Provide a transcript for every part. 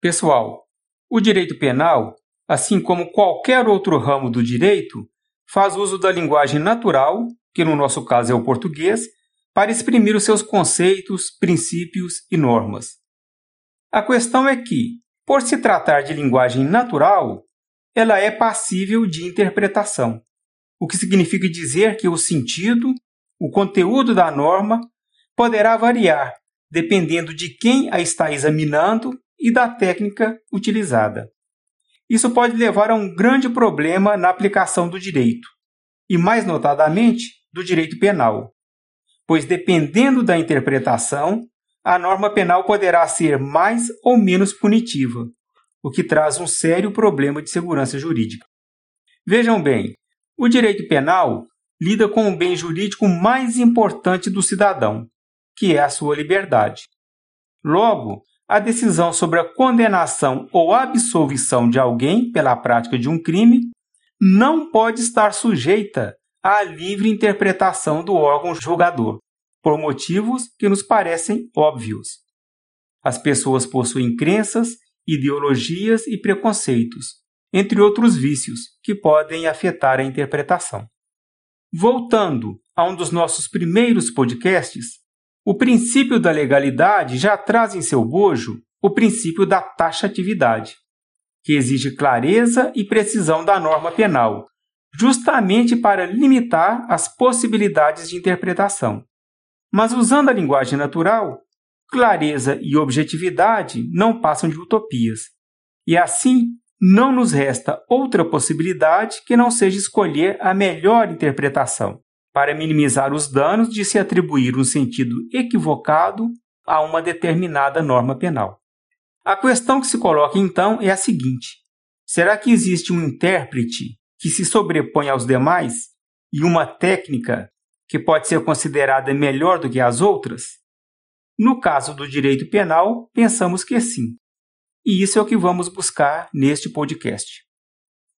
Pessoal, o direito penal, assim como qualquer outro ramo do direito, faz uso da linguagem natural, que no nosso caso é o português, para exprimir os seus conceitos, princípios e normas. A questão é que, por se tratar de linguagem natural, ela é passível de interpretação, o que significa dizer que o sentido, o conteúdo da norma, poderá variar dependendo de quem a está examinando e da técnica utilizada. Isso pode levar a um grande problema na aplicação do direito, e mais notadamente do direito penal, pois dependendo da interpretação, a norma penal poderá ser mais ou menos punitiva, o que traz um sério problema de segurança jurídica. Vejam bem, o direito penal lida com o bem jurídico mais importante do cidadão, que é a sua liberdade. Logo, a decisão sobre a condenação ou absolvição de alguém pela prática de um crime não pode estar sujeita à livre interpretação do órgão julgador, por motivos que nos parecem óbvios. As pessoas possuem crenças, ideologias e preconceitos, entre outros vícios que podem afetar a interpretação. Voltando a um dos nossos primeiros podcasts, o princípio da legalidade já traz em seu bojo o princípio da taxatividade, que exige clareza e precisão da norma penal, justamente para limitar as possibilidades de interpretação. Mas usando a linguagem natural, clareza e objetividade não passam de utopias. E assim, não nos resta outra possibilidade que não seja escolher a melhor interpretação, para minimizar os danos de se atribuir um sentido equivocado a uma determinada norma penal. A questão que se coloca então é a seguinte: será que existe um intérprete que se sobrepõe aos demais e uma técnica que pode ser considerada melhor do que as outras? No caso do direito penal, pensamos que sim. E isso é o que vamos buscar neste podcast.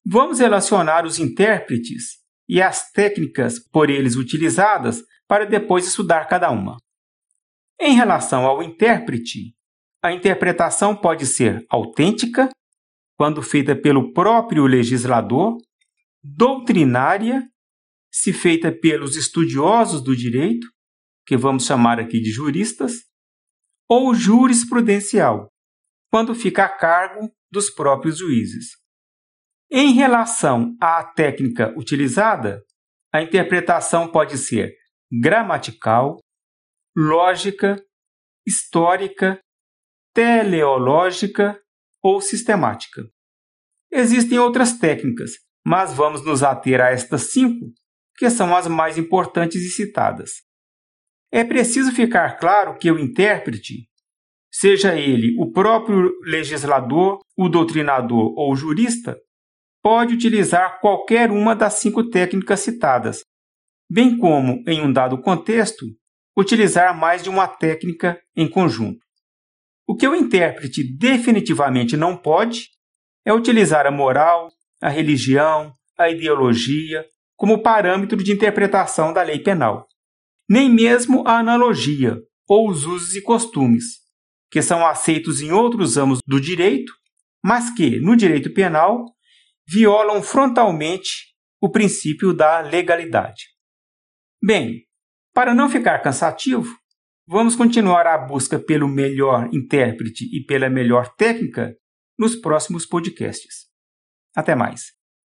Vamos relacionar os intérpretes e as técnicas por eles utilizadas para depois estudar cada uma. Em relação ao intérprete, a interpretação pode ser autêntica, quando feita pelo próprio legislador, doutrinária, se feita pelos estudiosos do direito, que vamos chamar aqui de juristas, ou jurisprudencial, quando fica a cargo dos próprios juízes. Em relação à técnica utilizada, a interpretação pode ser gramatical, lógica, histórica, teleológica ou sistemática. Existem outras técnicas, mas vamos nos ater a estas cinco, que são as mais importantes e citadas. É preciso ficar claro que o intérprete, seja ele o próprio legislador, o doutrinador ou o jurista, pode utilizar qualquer uma das cinco técnicas citadas, bem como, em um dado contexto, utilizar mais de uma técnica em conjunto. O que o intérprete definitivamente não pode é utilizar a moral, a religião, a ideologia como parâmetro de interpretação da lei penal, nem mesmo a analogia ou os usos e costumes, que são aceitos em outros ramos do direito, mas que, no direito penal, violam frontalmente o princípio da legalidade. Bem, para não ficar cansativo, vamos continuar a busca pelo melhor intérprete e pela melhor técnica nos próximos podcasts. Até mais!